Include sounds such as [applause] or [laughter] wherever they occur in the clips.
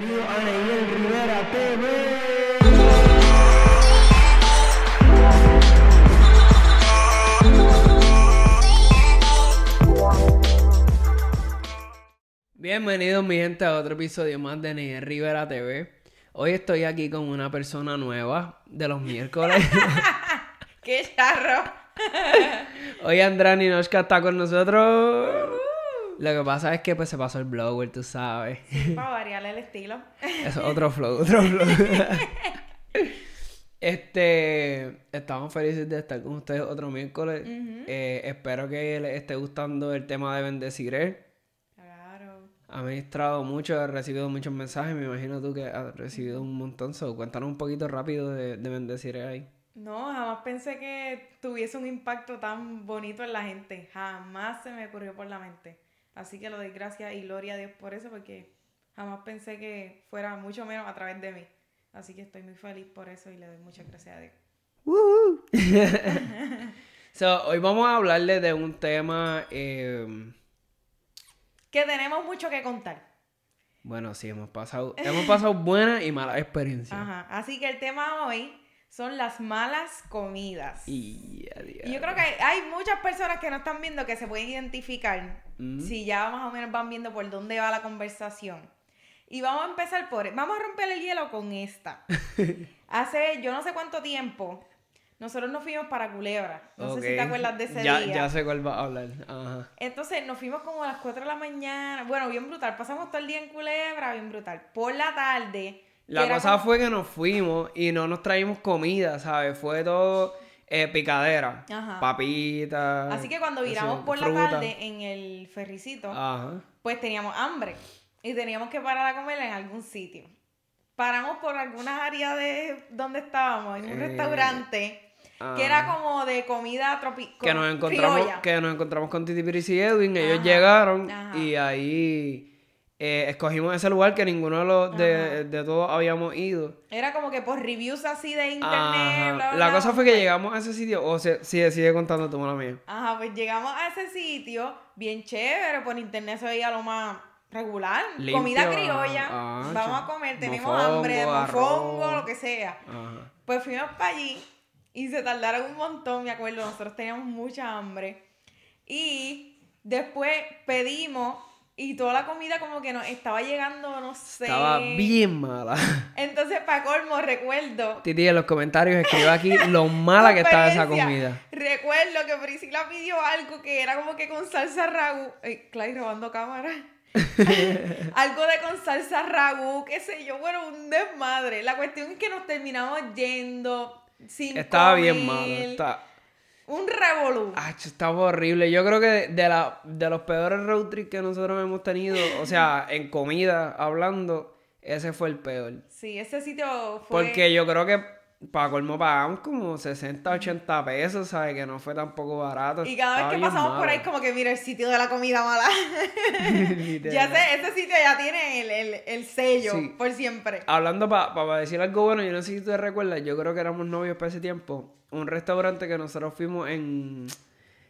Bienvenido a Neyel Rivera TV. Bienvenidos mi gente a otro episodio más de Neyel Rivera TV. Hoy estoy aquí con una persona nueva de los miércoles. [laughs] ¡Qué charro! Hoy Andrani Noshka está con nosotros. Lo que pasa es que pues se pasó el blower, tú sabes. [laughs] Para variarle el estilo. Eso, otro flow, otro flow. [laughs] este, estamos felices de estar con ustedes otro miércoles. Eh, espero que les esté gustando el tema de bendeciré. Claro. Ha ministrado mucho, he recibido muchos mensajes, me imagino tú que has recibido un montón. So, cuéntanos un poquito rápido de, de bendeciré ahí. No, jamás pensé que tuviese un impacto tan bonito en la gente. Jamás se me ocurrió por la mente. Así que lo doy gracias y gloria a Dios por eso, porque jamás pensé que fuera mucho menos a través de mí. Así que estoy muy feliz por eso y le doy muchas gracias a Dios. [laughs] So, hoy vamos a hablarle de un tema. eh, Que tenemos mucho que contar. bueno, sí, hemos pasado, hemos pasado buenas y malas experiencias. Ajá. Así que el tema hoy son las malas comidas. Y, yo creo que hay, hay muchas personas que no están viendo que se pueden identificar Mm. si ya más o menos van viendo por dónde va la conversación. Y vamos a empezar por... Vamos a romper el hielo con esta. [laughs] Hace yo no sé cuánto tiempo, nosotros nos fuimos para Culebra. No sé si te acuerdas de ese ya, día. Ya sé cuál va a hablar. Ajá. Entonces nos fuimos como a las 4 de la mañana. Bueno, bien brutal. Pasamos todo el día en Culebra, bien brutal. Por la tarde... La cosa como- fue que nos fuimos y no nos traímos comida, ¿sabes? Fue todo eh, picadera. Ajá. Papitas. Así que cuando viramos por la tarde en el ferricito... Ajá. pues teníamos hambre y teníamos que parar a comer en algún sitio. Paramos por algunas áreas de donde estábamos, en un Eh, restaurante ah. que era como de comida tropical. que nos encontramos que nos encontramos con Titi Piris y Edwin ellos Ajá, llegaron ajá. y ahí eh, escogimos ese lugar que ninguno de los de, de todos habíamos ido Era como que por reviews así de internet. Ajá. bla, bla, la bla, cosa fue que llegamos a ese sitio o se, sigue sigue contando tú mala mía Ajá, pues llegamos a ese sitio, bien chévere, por internet se veía lo más regular. Limpio, comida criolla. ajá, Vamos a comer, tenemos mofongo, hambre, mofongo, lo que sea. Ajá. Pues fuimos para allí y se tardaron un montón, me acuerdo. Nosotros teníamos mucha hambre. Y después pedimos y toda la comida como que nos estaba llegando, no sé. estaba bien mala [laughs] Entonces, para colmo, recuerdo. Titi en los comentarios escriba aquí lo mala que estaba esa comida Recuerdo que Priscila pidió algo que era como que con salsa ragú. Ay, Clay robando cámara. [laughs] algo de con salsa ragú, qué sé yo, bueno, un desmadre. La cuestión es que nos terminamos yendo sin estaba bien comer. malo está Un revolú. Ah, estaba horrible. Yo creo que de, de la, de los peores road trips que nosotros hemos tenido, o sea, [laughs] en comida, hablando, ese fue el peor. Sí, ese sitio fue. Porque yo creo que para colmo pagamos como 60, 80 pesos, ¿sabes? Que no fue tampoco barato. Y cada vez que pasamos por ahí, como que mira el sitio de la comida mala. [laughs] [laughs] Ya sé, ese sitio ya tiene el, el, el sello Sí. por siempre. Hablando para decir algo bueno, yo no sé si tú te recuerdas, yo creo que éramos novios para ese tiempo. Un restaurante que nosotros fuimos en,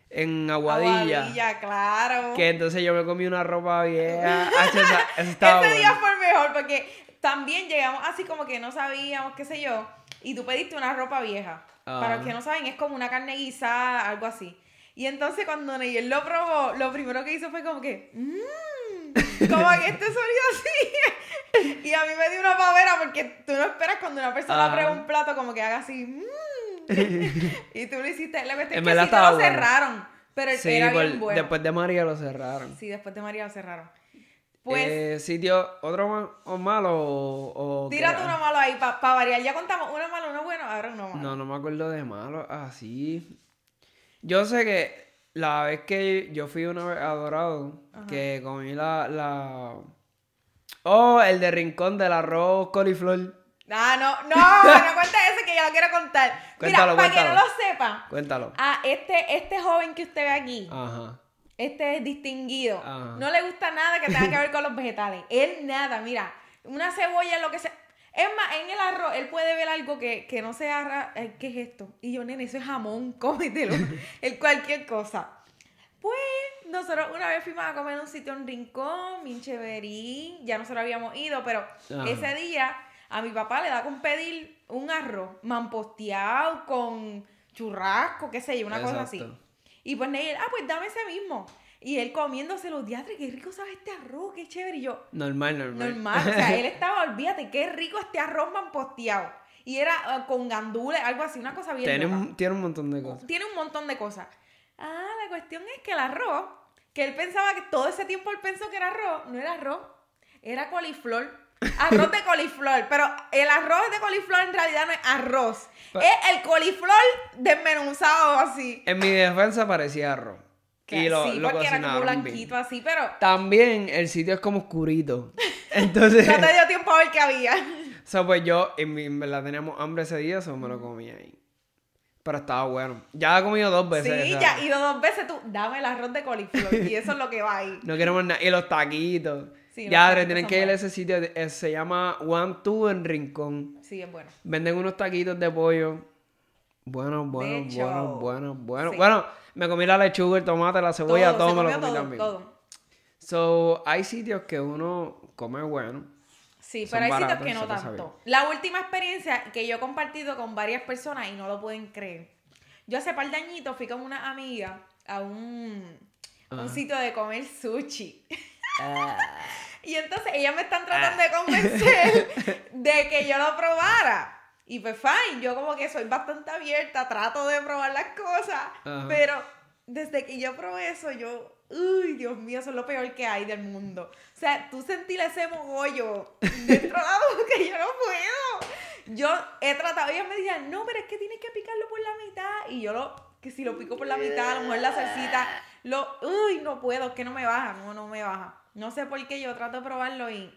en Aguadilla. Aguadilla, claro. Que entonces yo me comí una ropa vieja. Ah, esa- [laughs] Ese día bueno. fue el mejor porque también llegamos así como que no sabíamos, qué sé yo, y tú pediste una ropa vieja. Ah. Para los que no saben, es como una carne guisada, algo así. Y entonces cuando Neyel lo probó, lo primero que hizo fue como que, mmm, [laughs] como que este sonido así. [laughs] y a mí me dio una pavera porque tú no esperas cuando una persona Ah. prueba un plato como que haga así, mmm. [laughs] y tú lo hiciste. La cuestión es que sí te lo bueno. cerraron, pero Sí, era por- bien bueno. después de María lo cerraron. Sí, después de María lo cerraron. Pues... Eh, sitio, otro o malo o, o Tírate uno malo ahí, para variar. Ya contamos uno malo, uno bueno, ahora uno malo. No, no me acuerdo de malo. Así. Yo sé que la vez que yo fui una vez a Dorado, que comí la, la. Oh, el de rincón del arroz coliflor. Ah, no, no, no [laughs] cuentes ese que yo lo quiero contar. Cuéntalo, Mira, para que no lo sepa, Cuéntalo. a este, este joven que usted ve aquí, Ajá. Este es distinguido, Ajá. no le gusta nada que tenga que ver con los vegetales. [laughs] Él nada, mira, una cebolla, lo que sea. Es más, en el arroz, él puede ver algo que, que no sea. ¿Qué es esto? Y yo, nene, eso es jamón, [laughs] cómetelo. [laughs] el cualquier cosa. Pues nosotros una vez fuimos a comer en un sitio en Rincón, Mincheverín, ya nosotros habíamos ido, pero Ajá. ese día a mi papá le da con pedir un arroz mamposteado con churrasco, qué sé yo, una cosa así. Y pues Neil, ah, pues dame ese mismo. Y él comiéndose los diatres, qué rico sabe este arroz, qué chévere. Y yo, Normal, normal. normal, o sea, [laughs] él estaba, olvídate, qué rico este arroz mamposteado. Y era ah, con gandules, algo así, una cosa bien Tiene loca. un, tiene un montón de cosas. Tiene un montón de cosas. Ah, la cuestión es que el arroz, que él pensaba que todo ese tiempo él pensó que era arroz, no era arroz, era coliflor. Arroz de coliflor, pero el arroz de coliflor en realidad no es arroz. Es el coliflor desmenuzado así. En mi defensa parecía arroz. Que Y lo, sí, lo porque era como blanquito bien. así, pero También el sitio es como oscurito. [laughs] Entonces, no te dio tiempo a ver qué había. [laughs] o sea, pues yo, en, mi- en verdad teníamos hambre ese día, eso me lo comí ahí. Pero estaba bueno. Ya he comido dos veces. Sí, ya, y dos veces tú, dame el arroz de coliflor. Y eso es lo que va ahí. [laughs] No queremos nada. Y los taquitos. Sí, ya, tienen que ir a ese sitio. eh, Se llama One Two en Rincón. Sí, es bueno. Venden unos taquitos de pollo. Bueno, bueno, hecho. bueno, bueno, bueno. Sí. Bueno, me comí la lechuga, el tomate, la cebolla, todo, se me lo comí todo, también. todo. So, hay sitios que uno come bueno. Sí, pero hay sitios que no tanto. La última experiencia que yo he compartido con varias personas y no lo pueden creer. Yo hace par de añitos fui con una amiga a un, un sitio de comer sushi. Ah. Y entonces ellas me están tratando de convencer [laughs] de que yo lo probara. Y pues fine, yo como que soy bastante abierta, trato de probar las cosas, Ajá. pero desde que yo probé eso, yo, uy, Dios mío, eso es lo peor que hay del mundo. O sea, tú sentir ese mogollo dentro de la [laughs] boca, yo no puedo. Yo he tratado, ellas me decían, no, pero es que tienes que picarlo por la mitad. Y yo lo, que si lo pico por la mitad, a lo mejor la salsita, lo, uy, no puedo, es que no me baja, no, no me baja. No sé por qué yo trato de probarlo y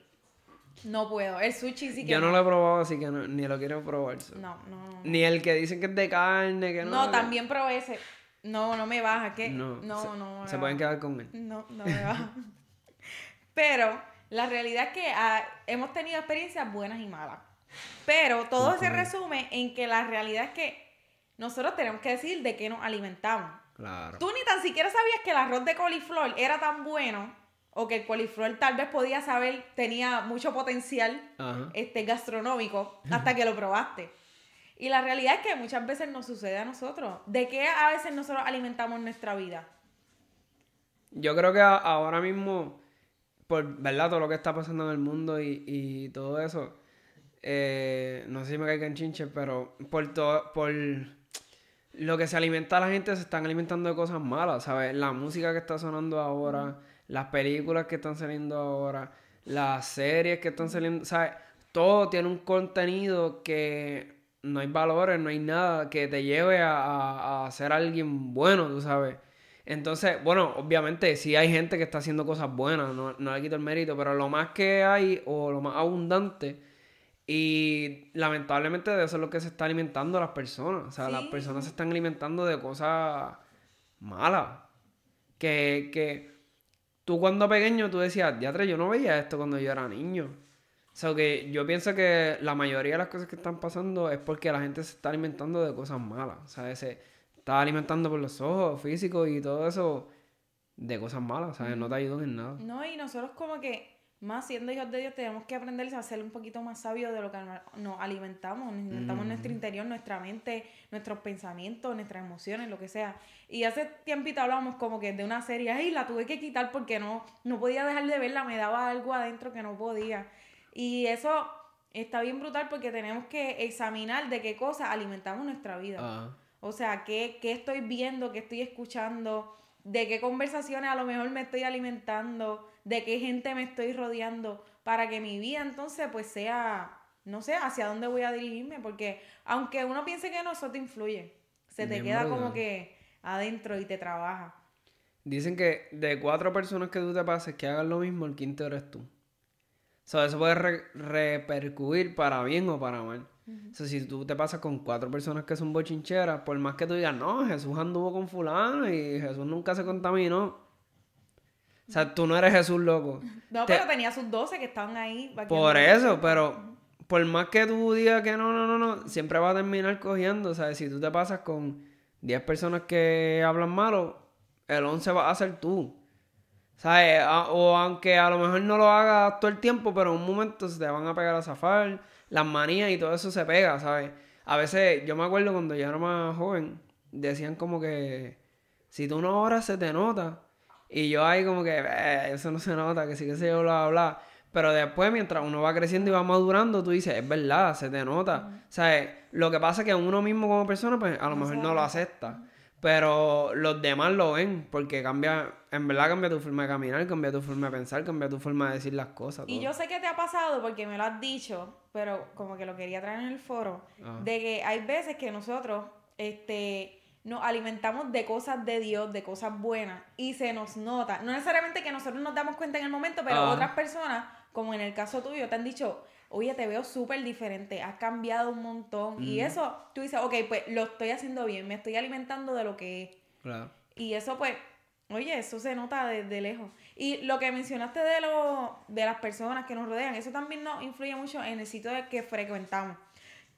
no puedo. El sushi sí que Yo no lo he probado, así que no- ni lo quiero probar. so. No, no, no. Ni el que dicen que es de carne, que no. No, que- también probé ese. No, no me baja, ¿qué? No, No, se, no, se pueden quedar con él. No, no me baja. [laughs] Pero la realidad es que ah, hemos tenido experiencias buenas y malas. Pero todo se resume en que la realidad es que nosotros tenemos que decir de qué nos alimentamos. Claro. Tú ni tan siquiera sabías que el arroz de coliflor era tan bueno o que el coliflor tal vez podía saber, tenía mucho potencial Ajá. este, gastronómico hasta que lo probaste. Y la realidad es que muchas veces nos sucede a nosotros. ¿De qué a veces nosotros alimentamos nuestra vida? Yo creo que a- ahora mismo, por verdad, todo lo que está pasando en el mundo y, y todo eso, eh, no sé si me caiga en chinche, pero por todo, por lo que se alimenta la gente, se están alimentando de cosas malas, ¿sabes? La música que está sonando ahora, las películas que están saliendo ahora, las series que están saliendo, ¿sabes? Todo tiene un contenido que no hay valores, no hay nada que te lleve a, a, a ser alguien bueno, tú sabes. Entonces, bueno, obviamente sí hay gente que está haciendo cosas buenas, no, no le quito el mérito, pero lo más que hay o lo más abundante y lamentablemente de eso es lo que se está alimentando las personas. O sea, las personas se están alimentando de cosas malas. Que, que tú cuando pequeño tú decías, diatre, yo no veía esto cuando yo era niño. O sea, que yo pienso que la mayoría de las cosas que están pasando es porque la gente se está alimentando de cosas malas. O sea, se está alimentando por los ojos físicos y todo eso de cosas malas. ¿sabes? No te ayudan en nada. No, y nosotros como que, más siendo hijos de Dios, tenemos que aprender a ser un poquito más sabios de lo que no- nos alimentamos. Nos alimentamos nuestro interior, nuestra mente, nuestros pensamientos, nuestras emociones, lo que sea. Y hace tiempito hablamos como que de una serie, ay, la tuve que quitar porque no, no podía dejar de verla, me daba algo adentro que no podía. Y eso está bien brutal porque tenemos que examinar de qué cosas alimentamos nuestra vida. Ah. O sea, ¿qué, qué estoy viendo, qué estoy escuchando, de qué conversaciones a lo mejor me estoy alimentando, de qué gente me estoy rodeando, para que mi vida entonces pues sea, no sé, hacia dónde voy a dirigirme, porque aunque uno piense que no, eso te influye, se te Bien queda como que adentro y te trabaja. Dicen que de cuatro personas que tú te pases que hagan lo mismo, el quinto eres tú. O sea, eso puede re- repercutir para bien o para mal. O sea, si tú te pasas con cuatro personas que son bochincheras, por más que tú digas, no, Jesús anduvo con fulano y Jesús nunca se contaminó. O sea, tú no eres Jesús, loco. No, Te- pero tenía sus 12 que estaban ahí. Por eso, pero por más que tú digas que no, no, no, no, siempre va a terminar cogiendo. O sea, si tú te pasas con 10 personas que hablan malo, el 11 va a ser tú. ¿Sabes? A- O aunque a lo mejor no lo hagas todo el tiempo, pero en un momento se te van a pegar a zafar, las manías y todo eso se pega, ¿sabes? A veces, yo me acuerdo cuando yo era más joven, decían como que si tú no oras se te nota. Y yo ahí como que, "Eh, eso no se nota, que sí que se yo bla, bla, bla. Pero después, mientras uno va creciendo y va madurando, tú dices, es verdad, se te nota. ¿Sabes? Lo que pasa es que uno mismo como persona, pues a lo mejor no lo acepta. Pero los demás lo ven, porque cambia, en verdad cambia tu forma de caminar, cambia tu forma de pensar, cambia tu forma de decir las cosas. Y yo sé que te ha pasado porque me lo has dicho, pero como que lo quería traer en el foro, Ah. de que hay veces que nosotros este, nos alimentamos de cosas de Dios, de cosas buenas, y se nos nota. No necesariamente que nosotros nos damos cuenta en el momento, pero Ah. otras personas, como en el caso tuyo, te han dicho, oye, te veo súper diferente, has cambiado un montón. Y eso, tú dices, ok, pues lo estoy haciendo bien, me estoy alimentando de lo que es. Claro. Y eso, pues, oye, eso se nota desde lejos. Y lo que mencionaste de, lo, de las personas que nos rodean, eso también nos influye mucho en el sitio de que frecuentamos.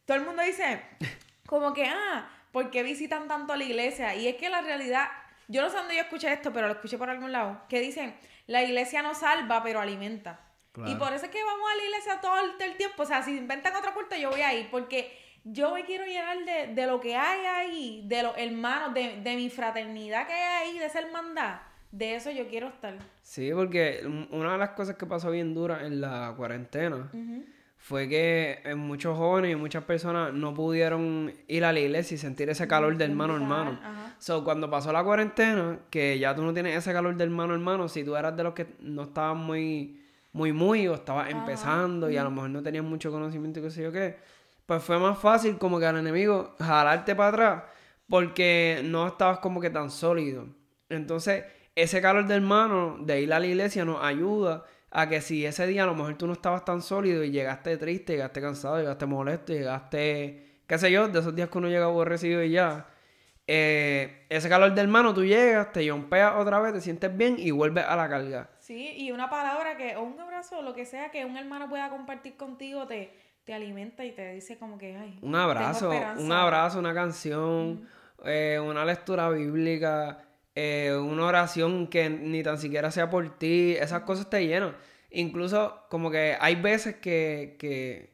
Todo el mundo dice, [laughs] como que, ah, ¿por qué visitan tanto la iglesia? Y es que la realidad, yo no sé dónde yo escuché esto, pero lo escuché por algún lado, que dicen, la iglesia no salva, pero alimenta. Claro. Y por eso es que vamos a la iglesia todo el, todo el tiempo. O sea, si inventan otro culto, yo voy a ir, porque yo me quiero llenar de, de lo que hay ahí, de los hermanos, de, de mi fraternidad que hay ahí, de esa hermandad. De eso yo quiero estar. Sí, porque un- una de las cosas que pasó bien dura en la cuarentena fue que eh, muchos jóvenes y muchas personas no pudieron ir a la iglesia y sentir ese calor de hermano a hermano. Ajá. So, cuando pasó la cuarentena, que ya tú no tienes ese calor de hermano a hermano, si tú eras de los que no estabas muy, muy, muy, o estabas empezando y a lo mejor no tenías mucho conocimiento y qué sé yo qué, pues fue más fácil como que al enemigo jalarte para atrás porque no estabas como que tan sólido. Entonces, ese calor de hermano de ir a la iglesia nos ayuda a que si ese día a lo mejor tú no estabas tan sólido y llegaste triste, llegaste cansado, llegaste molesto, llegaste, qué sé yo, de esos días que uno llega aborrecido y ya, eh, ese calor de hermano tú llegas, te yompeas otra vez, te sientes bien y vuelves a la carga. Sí, y una palabra que, o un abrazo, lo que sea que un hermano pueda compartir contigo, te, te alimenta y te dice como que, ay, Un abrazo, tengo un abrazo, una canción, eh, una lectura bíblica, eh, una oración que ni tan siquiera sea por ti, esas cosas te llenan. Incluso como que hay veces que, que,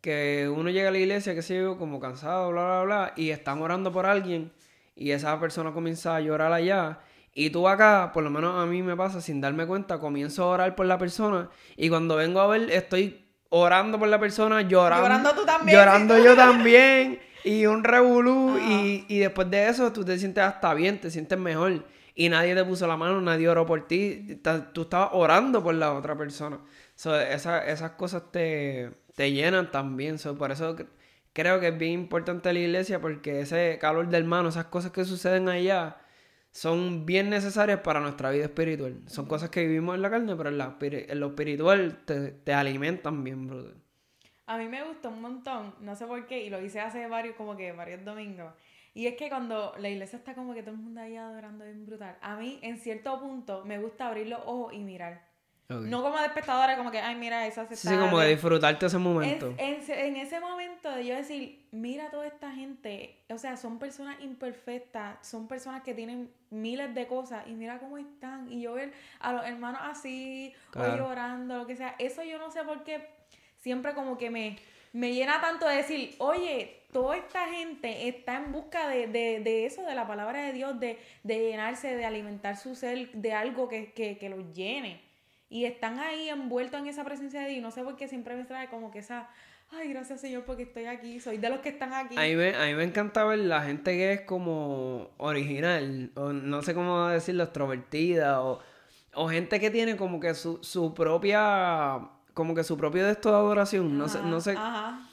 que uno llega a la iglesia, que yo, como cansado, bla, bla, bla, y están orando por alguien y esa persona comienza a llorar allá. Y tú acá, por lo menos a mí me pasa, sin darme cuenta, comienzo a orar por la persona y cuando vengo a ver estoy orando por la persona, llorando. Llorando tú también. Llorando yo también. Y un revolú. Y, y después de eso tú te sientes hasta bien, te sientes mejor. Y nadie te puso la mano, nadie oró por ti. Tú estabas orando por la otra persona. So, esa- esas cosas te, te llenan también. So, por eso cre- creo que es bien importante la iglesia porque ese calor de hermano, esas cosas que suceden allá, son bien necesarias para nuestra vida espiritual. Son cosas que vivimos en la carne, pero en, la en lo espiritual te, te alimentan bien, brother. A mí me gustó un montón, no sé por qué, y lo hice hace varios, como que varios domingos. Y es que cuando la iglesia está como que todo el mundo ahí adorando bien brutal, a mí en cierto punto me gusta abrir los ojos y mirar. No como de espectadora, como que, ay, mira, esa se Sí, está... como de disfrutarte ese en, momento. en, en ese momento de yo decir, mira toda esta gente, o sea, son personas imperfectas, son personas que tienen miles de cosas y mira cómo están. Y yo ver a los hermanos así, o Claro. llorando, lo que sea, eso yo no sé por qué siempre como que me, me llena tanto de decir, oye, toda esta gente está en busca de, de, de eso, de la palabra de Dios, de, de llenarse, de alimentar su ser, de algo que, que, que los llene. Y están ahí envueltos en esa presencia de Dios. No sé por qué siempre me trae como que esa, ay, gracias Señor porque estoy aquí, soy de los que están aquí. A mí, me, a me encanta ver la gente que es como original, o no sé cómo decirlo, extrovertida, o, o gente que tiene como que su, su propia, como que su propio de esto de adoración, no sé, no sé, Ajá.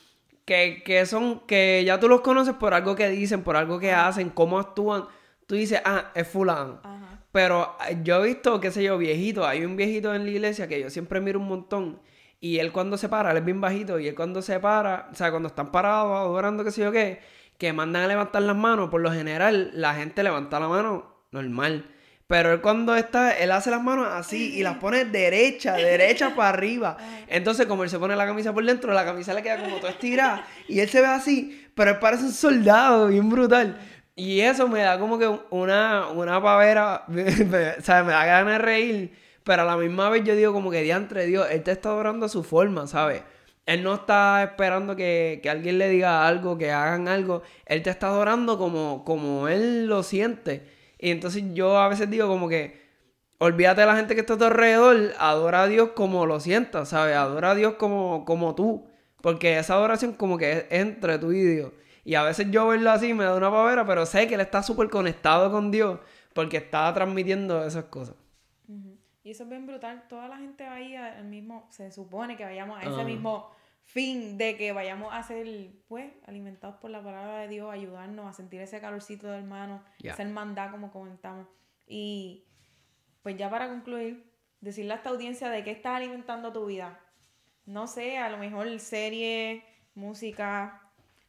que, que son, que ya tú los conoces por algo que dicen, por algo que hacen, cómo actúan, tú dices, ah, es fulano. Ajá. Pero eh, yo he visto, qué sé yo, viejito. Hay un viejito en la iglesia que yo siempre miro un montón. Y él cuando se para, él es bien bajito. Y él cuando se para, o sea, cuando están parados adorando, qué sé yo qué, que mandan a levantar las manos, por lo general, la gente levanta la mano normal. Pero él cuando está, él hace las manos así y las pone derecha, derecha [laughs] para arriba. Entonces, como él se pone la camisa por dentro, la camisa le queda como toda estirada. Y él se ve así, pero él parece un soldado, bien brutal. Y eso me da como que una, una pavera, [laughs] o sea, me da ganas de reír, Pero a la misma vez yo digo como que diantre Dios, Él te está adorando a su forma, ¿sabes? Él no está esperando que, que alguien le diga algo, que hagan algo. Él te está adorando como, como Él lo siente. Y entonces yo a veces digo como que, olvídate de la gente que está a tu alrededor, adora a Dios como lo sientas, ¿sabes? Adora a Dios como, como tú. Porque esa adoración como que es entre tú y Dios. Y a veces yo verlo así me da una pavera, pero sé que él está súper conectado con Dios porque está transmitiendo esas cosas. Y eso es bien brutal. Toda la gente va ahí al mismo, se supone que vayamos a ese Ajá. mismo fin de que vayamos a ser, pues, alimentados por la palabra de Dios, ayudarnos a sentir ese calorcito de hermano, Ya. esa hermandad como comentamos. Y pues ya para concluir, decirle a esta audiencia de qué estás alimentando tu vida. No sé, a lo mejor serie, música,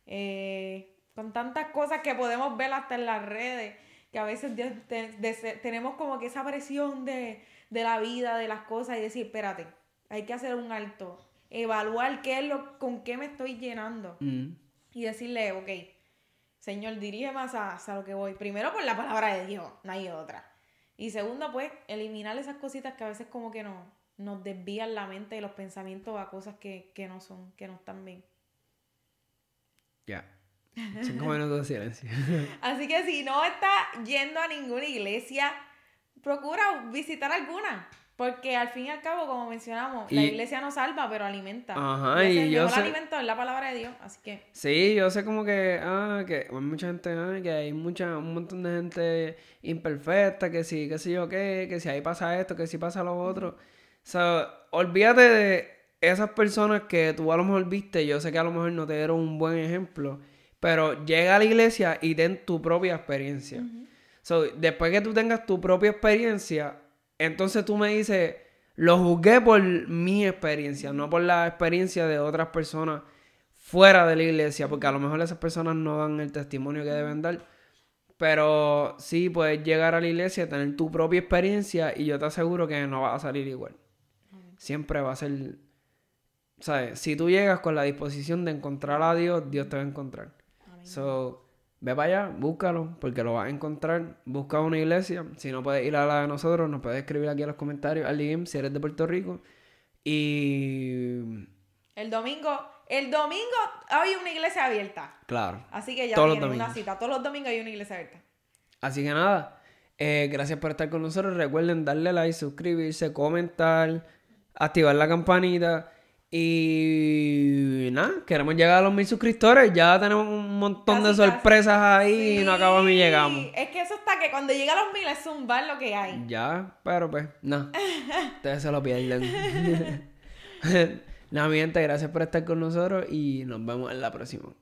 eh, con tantas cosas que podemos ver hasta en las redes, que a veces de- te- de- tenemos como que esa presión de, de la vida, de las cosas y decir, espérate, hay que hacer un alto, evaluar qué es lo, con qué me estoy llenando Mm. y decirle, ok, Señor, dirígeme hacia, hacia lo que voy. Primero por la palabra de Dios, no hay otra. Y segundo, pues, eliminar esas cositas que a veces como que no, nos desvían la mente y los pensamientos a cosas que, que no son, que no están bien. Ya. Cinco [laughs] minutos de silencio. [laughs] Así que si no estás yendo a ninguna iglesia, procura visitar alguna. Porque al fin y al cabo, como mencionamos, la iglesia no salva, pero alimenta. Ajá, y el yo mejor sé- alimento es la palabra de Dios. Así que Sí, yo sé como que, ah, que hay mucha gente, ah, que hay mucha, un montón de gente imperfecta, que sí, que sí yo qué, que si ahí pasa esto, que si pasa lo otro. O sea, olvídate de esas personas que tú a lo mejor viste, yo sé que a lo mejor no te dieron un buen ejemplo, pero llega a la iglesia y ten tu propia experiencia. So, después que tú tengas tu propia experiencia, entonces tú me dices, lo juzgué por mi experiencia, no por la experiencia de otras personas fuera de la iglesia, porque a lo mejor esas personas no dan el testimonio que deben dar. Pero sí puedes llegar a la iglesia, tener tu propia experiencia y yo te aseguro que no va a salir igual. Siempre va a ser, ¿sabes? Si tú llegas con la disposición de encontrar a Dios, Dios te va a encontrar. So, ve para allá, búscalo, porque lo vas a encontrar. Busca una iglesia. Si no puedes ir a la de nosotros, nos puedes escribir aquí en los comentarios al DM si eres de Puerto Rico. Y. el domingo, el domingo hay una iglesia abierta. Claro. Así que ya Todos los una cita. Todos los domingos hay una iglesia abierta. Así que nada. eh, gracias por estar con nosotros. Recuerden darle like, suscribirse, comentar, activar la campanita. Y nada, queremos llegar a los mil suscriptores. Ya tenemos un montón de casi. sorpresas ahí y no acabamos Sí, llegamos. Es que eso está que cuando llega a los mil es zumbar lo que hay. Ya, pero pues, no. [laughs] Ustedes se lo pierden. [laughs] [laughs] Nada, mi gente, gracias por estar con nosotros y nos vemos en la próxima.